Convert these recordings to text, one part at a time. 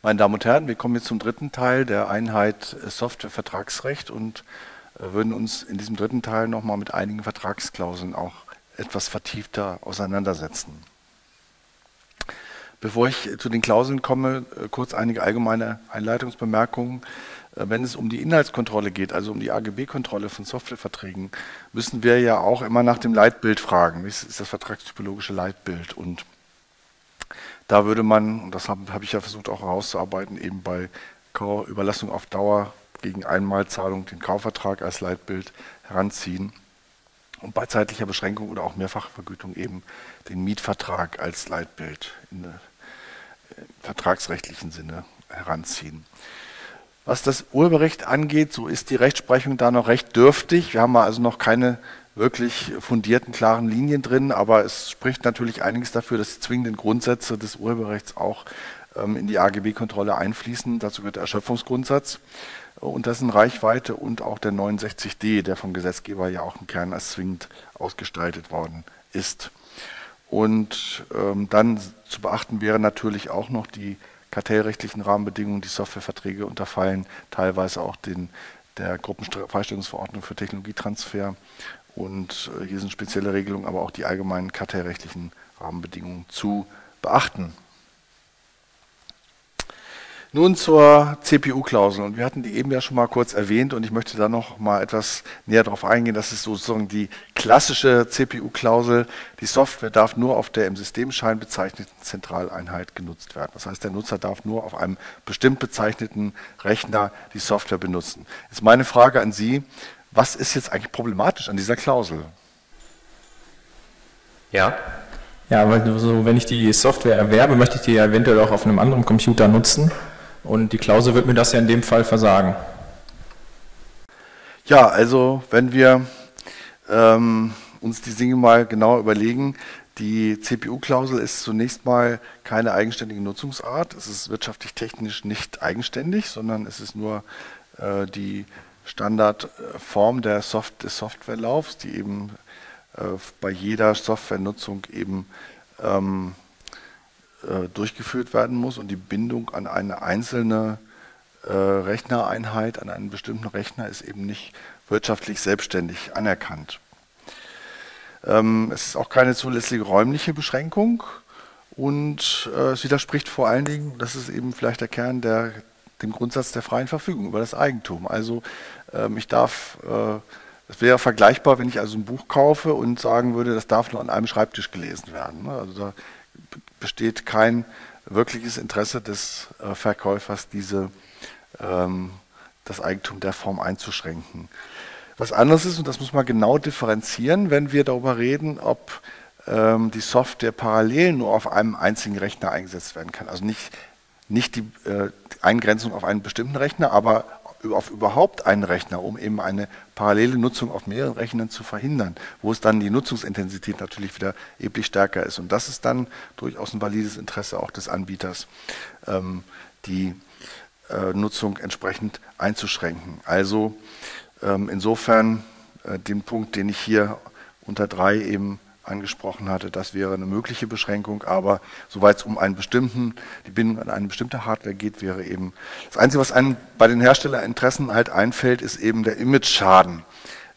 Meine Damen und Herren, wir kommen jetzt zum dritten Teil der Einheit Software-Vertragsrecht und äh, würden uns in diesem dritten Teil nochmal mit einigen Vertragsklauseln auch etwas vertiefter auseinandersetzen. Bevor ich zu den Klauseln komme, äh, kurz einige allgemeine Einleitungsbemerkungen. Äh, wenn es um die Inhaltskontrolle geht, also um die AGB-Kontrolle von Softwareverträgen, müssen wir ja auch immer nach dem Leitbild fragen. Das ist das vertragstypologische Leitbild. Und da würde man, und das habe hab ich ja versucht auch herauszuarbeiten, eben bei Überlassung auf Dauer gegen Einmalzahlung den Kaufvertrag als Leitbild heranziehen und bei zeitlicher Beschränkung oder auch Mehrfachvergütung eben den Mietvertrag als Leitbild in, im vertragsrechtlichen Sinne heranziehen. Was das Urheberrecht angeht, so ist die Rechtsprechung da noch recht dürftig. Wir haben also noch keine wirklich fundierten, klaren Linien drin, aber es spricht natürlich einiges dafür, dass die zwingenden Grundsätze des Urheberrechts auch ähm, in die AGB-Kontrolle einfließen. Dazu gehört der Erschöpfungsgrundsatz und das in Reichweite und auch der 69d, der vom Gesetzgeber ja auch im Kern als zwingend ausgestaltet worden ist. Und ähm, dann zu beachten wäre natürlich auch noch die kartellrechtlichen Rahmenbedingungen, die Softwareverträge unterfallen, teilweise auch den, der Gruppenfreistellungsverordnung für Technologietransfer und äh, hier sind spezielle Regelungen, aber auch die allgemeinen kartellrechtlichen Rahmenbedingungen zu beachten. Nun zur CPU-Klausel. Und wir hatten die eben ja schon mal kurz erwähnt und ich möchte da noch mal etwas näher darauf eingehen. Das ist sozusagen die klassische CPU-Klausel. Die Software darf nur auf der im Systemschein bezeichneten Zentraleinheit genutzt werden. Das heißt, der Nutzer darf nur auf einem bestimmt bezeichneten Rechner die Software benutzen. Jetzt meine Frage an Sie. Was ist jetzt eigentlich problematisch an dieser Klausel? Ja. Ja, weil so, wenn ich die Software erwerbe, möchte ich die ja eventuell auch auf einem anderen Computer nutzen. Und die Klausel wird mir das ja in dem Fall versagen. Ja, also wenn wir ähm, uns die Dinge mal genau überlegen, die CPU-Klausel ist zunächst mal keine eigenständige Nutzungsart. Es ist wirtschaftlich technisch nicht eigenständig, sondern es ist nur äh, die Standardform der Soft des Softwarelaufs, die eben äh, bei jeder Softwarenutzung eben ähm, äh, durchgeführt werden muss und die Bindung an eine einzelne äh, Rechnereinheit, an einen bestimmten Rechner ist eben nicht wirtschaftlich selbstständig anerkannt. Ähm, es ist auch keine zulässige räumliche Beschränkung und äh, es widerspricht vor allen Dingen, das ist eben vielleicht der Kern der dem Grundsatz der freien Verfügung über das Eigentum. Also ich darf, äh, es wäre vergleichbar, wenn ich also ein Buch kaufe und sagen würde, das darf nur an einem Schreibtisch gelesen werden. Ne? Also da besteht kein wirkliches Interesse des äh, Verkäufers, diese, ähm, das Eigentum der Form einzuschränken. Was anderes ist, und das muss man genau differenzieren, wenn wir darüber reden, ob ähm, die Software parallel nur auf einem einzigen Rechner eingesetzt werden kann. Also nicht, nicht die äh, Eingrenzung auf einen bestimmten Rechner, aber auf überhaupt einen Rechner, um eben eine parallele Nutzung auf mehreren Rechnern zu verhindern, wo es dann die Nutzungsintensität natürlich wieder erheblich stärker ist. Und das ist dann durchaus ein valides Interesse auch des Anbieters, ähm, die äh, Nutzung entsprechend einzuschränken. Also ähm, insofern äh, den Punkt, den ich hier unter drei eben angesprochen hatte, das wäre eine mögliche Beschränkung, aber soweit es um einen bestimmten, die Bindung an eine bestimmte Hardware geht, wäre eben das Einzige, was einem bei den Herstellerinteressen halt einfällt, ist eben der Image-Schaden,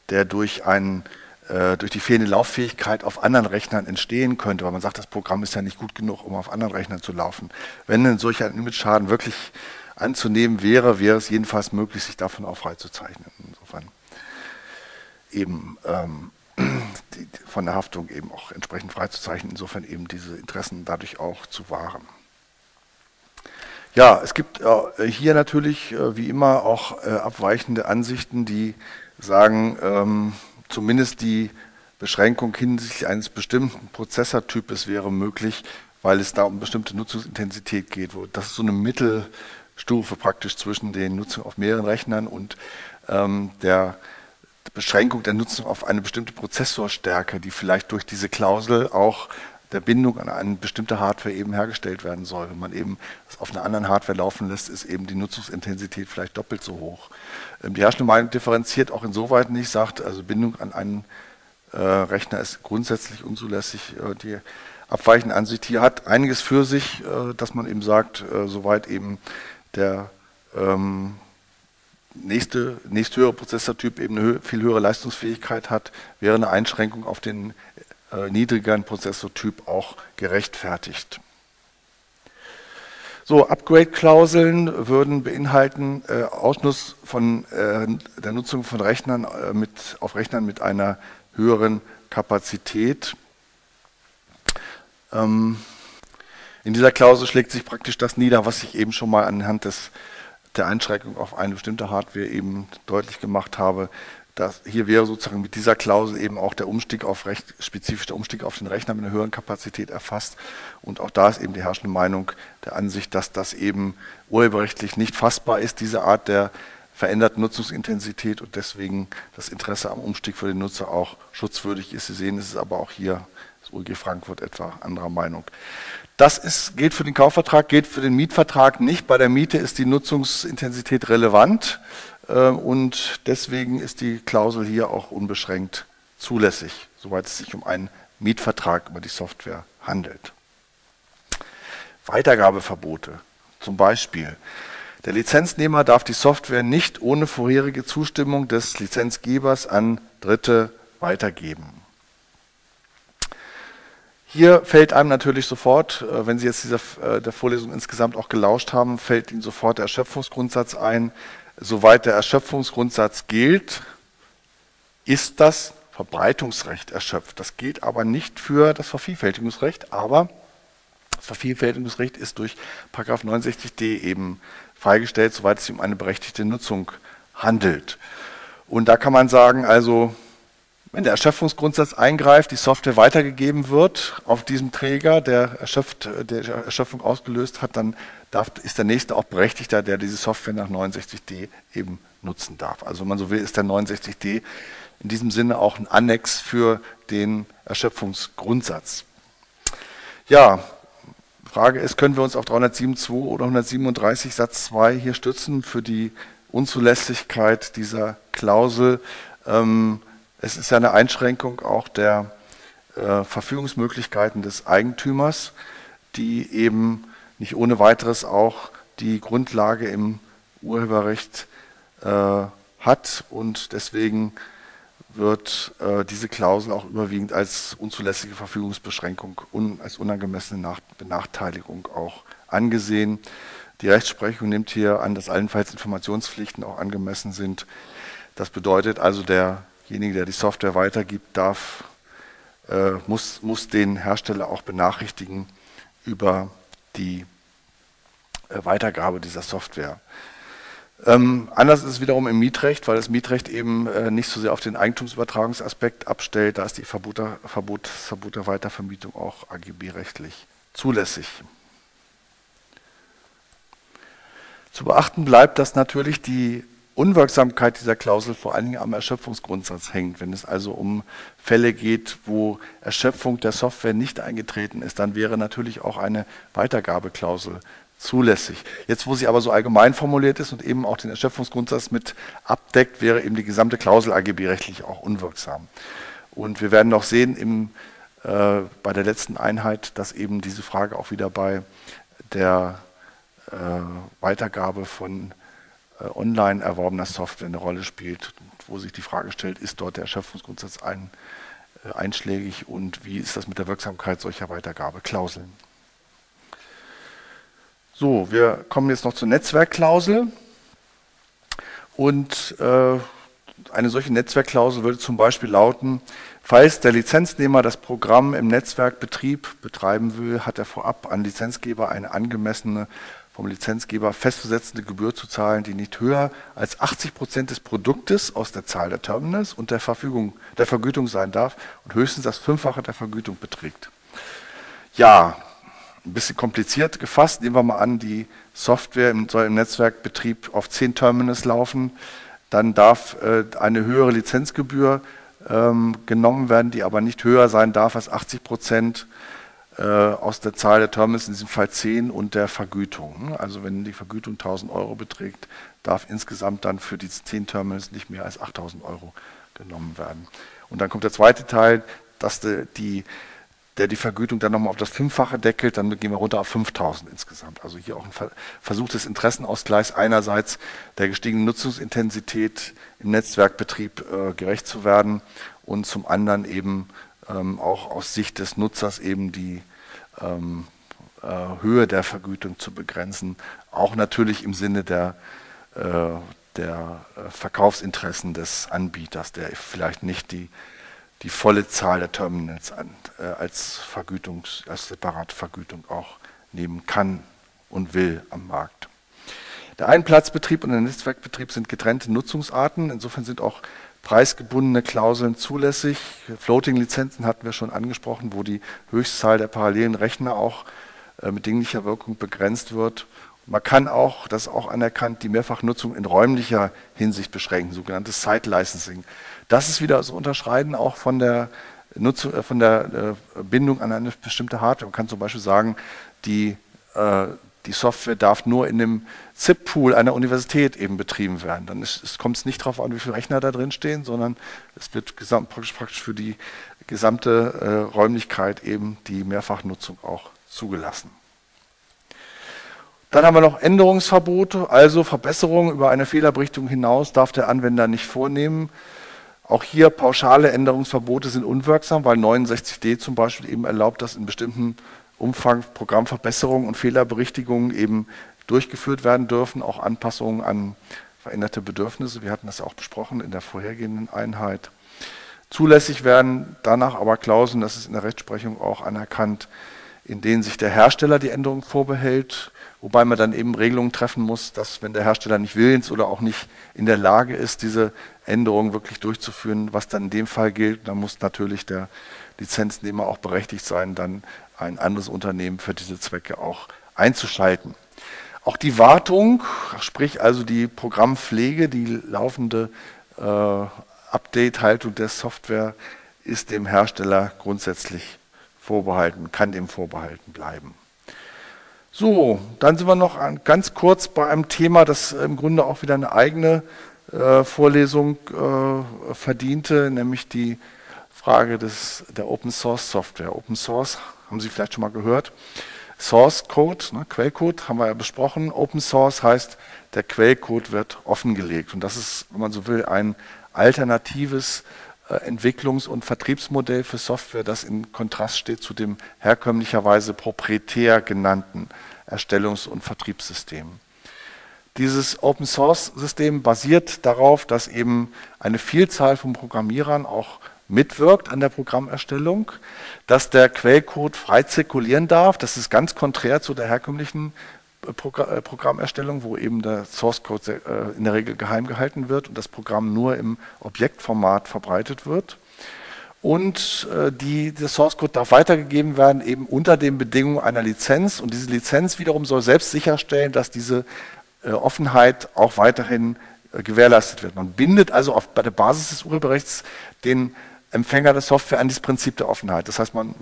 der durch einen äh, durch die fehlende Lauffähigkeit auf anderen Rechnern entstehen könnte, weil man sagt, das Programm ist ja nicht gut genug, um auf anderen Rechnern zu laufen. Wenn ein solcher Image-Schaden wirklich anzunehmen wäre, wäre es jedenfalls möglich, sich davon auch freizuzeichnen. Insofern eben ähm, die, von der Haftung eben auch entsprechend freizuzeichnen, insofern eben diese Interessen dadurch auch zu wahren. Ja, es gibt äh, hier natürlich äh, wie immer auch äh, abweichende Ansichten, die sagen, ähm, zumindest die Beschränkung hinsichtlich eines bestimmten Prozessortypes wäre möglich, weil es da um bestimmte Nutzungsintensität geht. Wo das ist so eine Mittelstufe praktisch zwischen den Nutzungen auf mehreren Rechnern und ähm, der Beschränkung der Nutzung auf eine bestimmte Prozessorstärke, die vielleicht durch diese Klausel auch der Bindung an eine bestimmte Hardware eben hergestellt werden soll. Wenn man eben das auf einer anderen Hardware laufen lässt, ist eben die Nutzungsintensität vielleicht doppelt so hoch. Ähm, die herrschende Meinung differenziert auch insoweit nicht, sagt, also Bindung an einen äh, Rechner ist grundsätzlich unzulässig. Äh, die abweichende Ansicht hier hat einiges für sich, äh, dass man eben sagt, äh, soweit eben der ähm, nächste, nächsthöhere Prozessortyp eben eine viel höhere Leistungsfähigkeit hat, wäre eine Einschränkung auf den äh, niedrigeren Prozessortyp auch gerechtfertigt. So, Upgrade-Klauseln würden beinhalten äh, Ausschluss von äh, der Nutzung von Rechnern äh, mit, auf Rechnern mit einer höheren Kapazität. Ähm, in dieser Klausel schlägt sich praktisch das nieder, was ich eben schon mal anhand des, der Einschränkung auf eine bestimmte Hardware eben deutlich gemacht habe. Das, hier wäre sozusagen mit dieser Klausel eben auch der Umstieg auf recht spezifischer Umstieg auf den Rechner mit einer höheren Kapazität erfasst. Und auch da ist eben die herrschende Meinung der Ansicht, dass das eben urheberrechtlich nicht fassbar ist, diese Art der veränderten Nutzungsintensität und deswegen das Interesse am Umstieg für den Nutzer auch schutzwürdig ist. Sie sehen, es ist aber auch hier das UEG Frankfurt etwa anderer Meinung. Das ist, gilt für den Kaufvertrag, gilt für den Mietvertrag nicht. Bei der Miete ist die Nutzungsintensität relevant äh, und deswegen ist die Klausel hier auch unbeschränkt zulässig, soweit es sich um einen Mietvertrag über die Software handelt. Weitergabeverbote. Zum Beispiel, der Lizenznehmer darf die Software nicht ohne vorherige Zustimmung des Lizenzgebers an Dritte weitergeben. Hier fällt einem natürlich sofort, äh, wenn Sie jetzt dieser, äh, der Vorlesung insgesamt auch gelauscht haben, fällt Ihnen sofort der Erschöpfungsgrundsatz ein. Soweit der Erschöpfungsgrundsatz gilt, ist das Verbreitungsrecht erschöpft. Das gilt aber nicht für das Vervielfältigungsrecht, aber das Vervielfältigungsrecht ist durch 69d eben freigestellt, soweit es sich um eine berechtigte Nutzung handelt. Und da kann man sagen, also wenn der Erschöpfungsgrundsatz eingreift, die Software weitergegeben wird auf diesem Träger, der, erschöpft, der Erschöpfung ausgelöst hat, dann darf, ist der nächste auch Berechtigter, der diese Software nach 69d eben nutzen darf. Also wenn man so will, ist der 69d in diesem Sinne auch ein Annex für den Erschöpfungsgrundsatz. Ja, Frage ist, können wir uns auf 307.2 oder 137 Satz 2 hier stützen für die Unzulässigkeit dieser Klausel? Ähm, es ist ja eine Einschränkung auch der äh, Verfügungsmöglichkeiten des Eigentümers, die eben nicht ohne weiteres auch die Grundlage im Urheberrecht äh, hat und deswegen wird äh, diese Klausel auch überwiegend als unzulässige Verfügungsbeschränkung und als unangemessene Nach Benachteiligung auch angesehen. Die Rechtsprechung nimmt hier an, dass allenfalls Informationspflichten auch angemessen sind. Das bedeutet also, der derjenige, der die Software weitergibt, darf, äh, muss, muss den Hersteller auch benachrichtigen über die äh, Weitergabe dieser Software. Ähm, anders ist es wiederum im Mietrecht, weil das Mietrecht eben äh, nicht so sehr auf den Eigentumsübertragungsaspekt abstellt. Da ist die Verboter, Verbot, der Weitervermietung auch AGB-rechtlich zulässig. Zu beachten bleibt, dass natürlich die Unwirksamkeit dieser Klausel vor allen Dingen am Erschöpfungsgrundsatz hängt. Wenn es also um Fälle geht, wo Erschöpfung der Software nicht eingetreten ist, dann wäre natürlich auch eine Weitergabeklausel zulässig. Jetzt, wo sie aber so allgemein formuliert ist und eben auch den Erschöpfungsgrundsatz mit abdeckt, wäre eben die gesamte Klausel AGB rechtlich auch unwirksam. Und wir werden noch sehen im, äh, bei der letzten Einheit, dass eben diese Frage auch wieder bei der äh, Weitergabe von äh, online erworbener Software eine Rolle spielt, wo sich die Frage stellt, ist dort der Erschöpfungsgrundsatz ein, äh, einschlägig und wie ist das mit der Wirksamkeit solcher Weitergabeklauseln. So, wir kommen jetzt noch zur Netzwerkklausel. Und äh, eine solche Netzwerkklausel würde zum Beispiel lauten, falls der Lizenznehmer das Programm im Netzwerkbetrieb betreiben will, hat er vorab an Lizenzgeber eine angemessene vom Lizenzgeber festzusetzende Gebühr zu zahlen, die nicht höher als 80 Prozent des Produktes aus der Zahl der Terminals und der, Verfügung, der Vergütung sein darf und höchstens das Fünffache der Vergütung beträgt. Ja, ein bisschen kompliziert gefasst. Nehmen wir mal an, die Software soll im Netzwerkbetrieb auf 10 Terminals laufen. Dann darf äh, eine höhere Lizenzgebühr ähm, genommen werden, die aber nicht höher sein darf als 80 Prozent äh, aus der Zahl der Terminals, in diesem Fall 10, und der Vergütung. Also wenn die Vergütung 1000 Euro beträgt, darf insgesamt dann für die 10 Terminals nicht mehr als 8000 Euro genommen werden. Und dann kommt der zweite Teil, dass die, der die Vergütung dann nochmal auf das Fünffache deckelt, dann gehen wir runter auf 5000 insgesamt. Also hier auch ein Versuch des Interessenausgleichs einerseits der gestiegenen Nutzungsintensität im Netzwerkbetrieb äh, gerecht zu werden und zum anderen eben ähm, auch aus Sicht des Nutzers eben die ähm, äh, Höhe der Vergütung zu begrenzen, auch natürlich im Sinne der, äh, der äh, Verkaufsinteressen des Anbieters, der vielleicht nicht die die volle Zahl der Terminals an, äh, als Vergütungs, als separate Vergütung auch nehmen kann und will am Markt. Der Einplatzbetrieb und der Netzwerkbetrieb sind getrennte Nutzungsarten. Insofern sind auch preisgebundene Klauseln zulässig. Floating-Lizenzen hatten wir schon angesprochen, wo die Höchstzahl der parallelen Rechner auch äh, mit dinglicher Wirkung begrenzt wird. Man kann auch, das ist auch anerkannt, die Mehrfachnutzung in räumlicher Hinsicht beschränken, sogenanntes Site Licensing. Das ist wieder das Unterscheiden auch von der, Nutzung, äh, von der äh, Bindung an eine bestimmte Hardware. Man kann zum Beispiel sagen, die, äh, die Software darf nur in dem ZIP-Pool einer Universität eben betrieben werden. Dann kommt es nicht darauf an, wie viele Rechner da drin stehen, sondern es wird gesamt, praktisch, praktisch für die gesamte äh, Räumlichkeit eben die Mehrfachnutzung auch zugelassen. Dann haben wir noch Änderungsverbote, also Verbesserungen über eine Fehlerberichtung hinaus darf der Anwender nicht vornehmen. Auch hier pauschale Änderungsverbote sind unwirksam, weil 69d zum Beispiel eben erlaubt, dass in bestimmten Umfang Programmverbesserungen und Fehlerberichtigungen eben durchgeführt werden dürfen, auch Anpassungen an veränderte Bedürfnisse. Wir hatten das auch besprochen in der vorhergehenden Einheit. Zulässig werden danach aber Klauseln, das ist in der Rechtsprechung auch anerkannt, in denen sich der Hersteller die Änderung vorbehält, wobei man dann eben Regelungen treffen muss, dass wenn der Hersteller nicht willens oder auch nicht in der Lage ist, diese Änderungen wirklich durchzuführen, was dann in dem Fall gilt, dann muss natürlich der Lizenznehmer auch berechtigt sein, dann ein anderes Unternehmen für diese Zwecke auch einzuschalten. Auch die Wartung, sprich also die Programmpflege, die laufende äh, Update-Haltung der Software ist dem Hersteller grundsätzlich vorbehalten, kann dem vorbehalten bleiben. So, dann sind wir noch ganz kurz bei einem Thema, das im Grunde auch wieder eine eigene äh, Vorlesung äh, verdiente, nämlich die Frage des, der Open Source Software. Open Source haben Sie vielleicht schon mal gehört. Source Code, ne, Quellcode haben wir ja besprochen. Open Source heißt, der Quellcode wird offengelegt. Und das ist, wenn man so will, ein alternatives äh, Entwicklungs- und Vertriebsmodell für Software, das in Kontrast steht zu dem herkömmlicherweise proprietär genannten Erstellungs- und Vertriebssystem. Dieses Open Source System basiert darauf, dass eben eine Vielzahl von Programmierern auch mitwirkt an der Programmerstellung, dass der Quellcode frei zirkulieren darf. Das ist ganz konträr zu der herkömmlichen äh, äh, Programmerstellung, wo eben der Source Code äh, in der Regel geheim gehalten wird und das Programm nur im Objektformat verbreitet wird. Und die, der Source Code darf weitergegeben werden, eben unter den Bedingungen einer Lizenz. Und diese Lizenz wiederum soll selbst sicherstellen, dass diese äh, Offenheit auch weiterhin äh, gewährleistet wird. Man bindet also auf, bei der Basis des Urheberrechts den Empfänger der Software an dieses Prinzip der Offenheit. Das heißt, man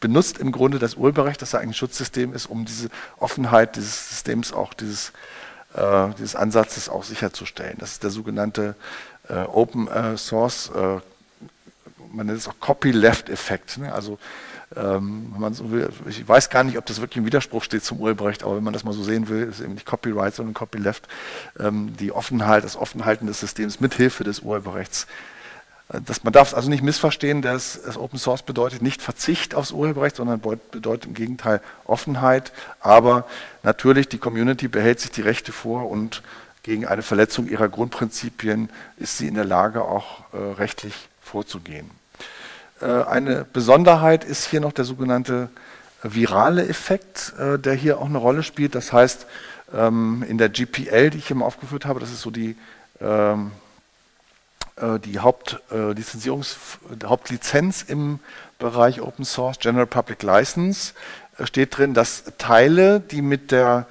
benutzt im Grunde das Urheberrecht, das ja ein Schutzsystem ist, um diese Offenheit dieses Systems auch dieses, äh, dieses Ansatzes auch sicherzustellen. Das ist der sogenannte äh, Open äh, Source, äh, man nennt es auch Copyleft-Effekt. Ne? Also ähm, man so will, ich weiß gar nicht, ob das wirklich im Widerspruch steht zum Urheberrecht, aber wenn man das mal so sehen will, ist eben nicht Copyright, sondern Copyleft, ähm, die Offenheit, das Offenhalten des Systems mithilfe des Urheberrechts. Äh, das, man darf es also nicht missverstehen, dass das Open Source bedeutet nicht Verzicht aufs Urheberrecht, sondern bedeutet im Gegenteil Offenheit. Aber natürlich, die Community behält sich die Rechte vor und gegen eine Verletzung ihrer Grundprinzipien ist sie in der Lage, auch äh, rechtlich vorzugehen. Äh, eine Besonderheit ist hier noch der sogenannte virale Effekt, äh, der hier auch eine Rolle spielt. Das heißt, ähm, in der GPL, die ich hier mal aufgeführt habe, das ist so die, ähm, äh, die Hauptlizenzierungs Hauptlizenz im Bereich Open Source, General Public License, steht drin, dass Teile, die mit der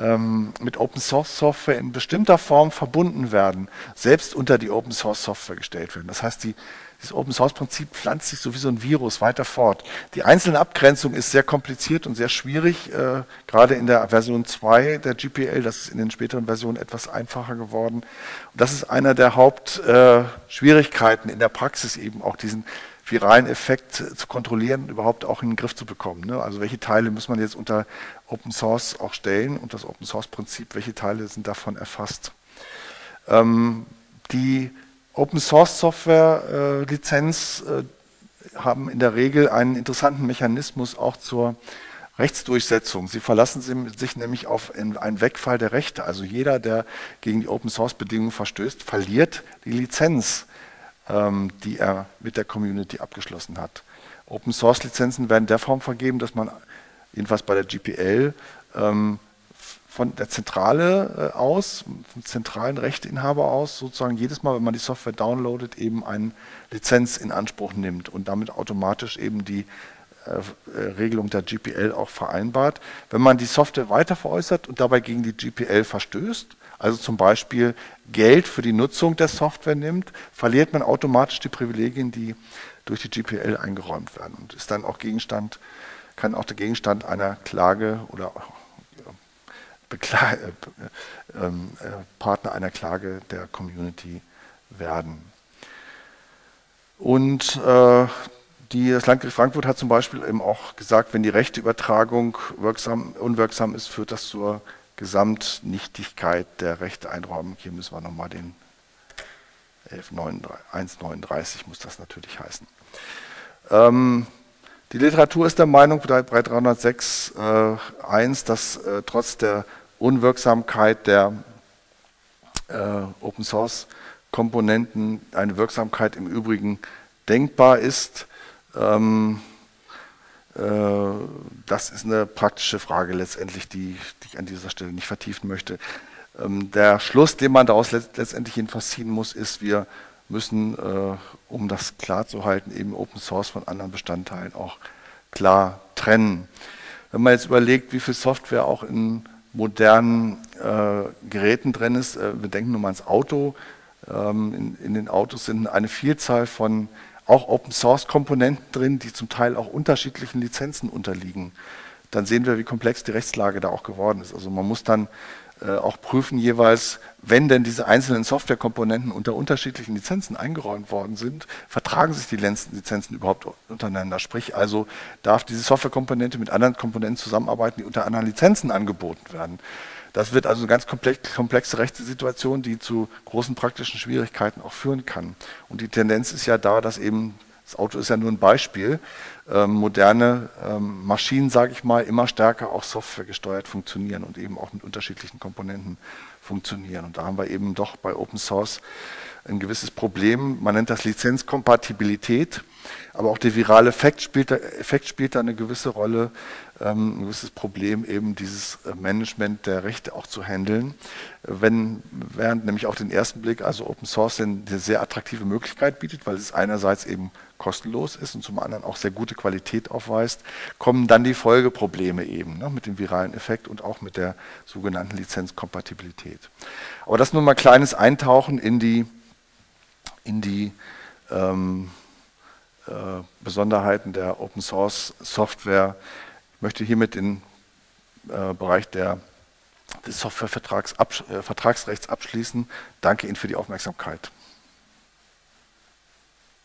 ähm, mit Open Source Software in bestimmter Form verbunden werden, selbst unter die Open Source Software gestellt werden. Das heißt, die dieses Open Source Prinzip pflanzt sich so wie so ein Virus weiter fort. Die einzelne Abgrenzung ist sehr kompliziert und sehr schwierig, äh, gerade in der Version 2 der GPL, das ist in den späteren Versionen etwas einfacher geworden. Und das ist einer der Hauptschwierigkeiten äh, in der Praxis eben auch diesen viralen Effekt zu kontrollieren überhaupt auch in den Griff zu bekommen. Ne? Also welche Teile muss man jetzt unter Open Source auch stellen und das Open Source Prinzip, welche Teile sind davon erfasst. Ähm, die Open Source Software äh, Lizenz äh, haben in der Regel einen interessanten Mechanismus auch zur Rechtsdurchsetzung. Sie verlassen sich nämlich auf einen Wegfall der Rechte. Also jeder, der gegen die Open Source Bedingungen verstößt, verliert die Lizenz, ähm, die er mit der Community abgeschlossen hat. Open Source Lizenzen werden der Form vergeben, dass man jedenfalls bei der GPL ähm, von der Zentrale äh, aus, vom zentralen Rechteinhaber aus, sozusagen jedes Mal, wenn man die Software downloadet, eben eine Lizenz in Anspruch nimmt und damit automatisch eben die äh, äh, Regelung der GPL auch vereinbart. Wenn man die Software weiter veräußert und dabei gegen die GPL verstößt, also zum Beispiel Geld für die Nutzung der Software nimmt, verliert man automatisch die Privilegien, die durch die GPL eingeräumt werden und ist dann auch Gegenstand, kann auch der Gegenstand einer Klage oder Bekla äh, ähm, äh, Partner einer Klage der Community werden. Und äh, die, das Landgericht Frankfurt hat zum Beispiel eben auch gesagt, wenn die Rechteübertragung wirksam, unwirksam ist, führt das zur Gesamtnichtigkeit der Rechteeinräumung. Hier müssen wir nochmal den 139 muss das natürlich heißen. Ähm, die Literatur ist der Meinung bei 306 äh, 1, dass äh, trotz der Unwirksamkeit der äh, Open Source Komponenten eine Wirksamkeit im Übrigen denkbar ist. Ähm, äh, das ist eine praktische Frage letztendlich, die, die, ich an dieser Stelle nicht vertiefen möchte. Ähm, der Schluss, den man daraus letztendlich jedenfalls ziehen muss, ist, wir müssen, äh, um das klar zu halten, eben Open Source von anderen Bestandteilen auch klar trennen. Wenn man jetzt überlegt, wie viel Software auch in modernen äh, Geräten drin ist. Äh, wir denken nur mal ans Auto. Ähm, in, in, den Autos sind eine Vielzahl von auch Open Source Komponenten drin, die zum Teil auch unterschiedlichen Lizenzen unterliegen. Dann sehen wir, wie komplex die Rechtslage da auch geworden ist. Also man muss dann auch prüfen jeweils, wenn denn diese einzelnen Softwarekomponenten unter unterschiedlichen Lizenzen eingeräumt worden sind, vertragen sich die Lizenzen überhaupt untereinander? Sprich also, darf diese Softwarekomponente mit anderen Komponenten zusammenarbeiten, die unter anderen Lizenzen angeboten werden? Das wird also eine ganz komplexe Rechtssituation, die zu großen praktischen Schwierigkeiten auch führen kann. Und die Tendenz ist ja da, dass eben das Auto ist ja nur ein Beispiel, ähm, moderne ähm, Maschinen, sage ich mal, immer stärker auch softwaregesteuert funktionieren und eben auch mit unterschiedlichen Komponenten funktionieren. Und da haben wir eben doch bei Open Source ein gewisses Problem. Man nennt das Lizenzkompatibilität, aber auch der virale Effekt spielt, Effekt spielt da eine gewisse Rolle, ähm, ein gewisses Problem, eben dieses äh, Management der Rechte auch zu handeln. Wenn, während nämlich auf den ersten Blick also Open Source eine sehr attraktive Möglichkeit bietet, weil es einerseits eben kostenlos ist und zum anderen auch sehr gute Qualität aufweist, kommen dann die Folgeprobleme eben ne, mit dem viralen Effekt und auch mit der sogenannten Lizenzkompatibilität. Aber das nur mal ein kleines Eintauchen in die, in die ähm, äh, Besonderheiten der Open Source Software möchte hiermit den äh, Bereich der, des Softwarevertragsrechts abschließen. Danke Ihnen für die Aufmerksamkeit.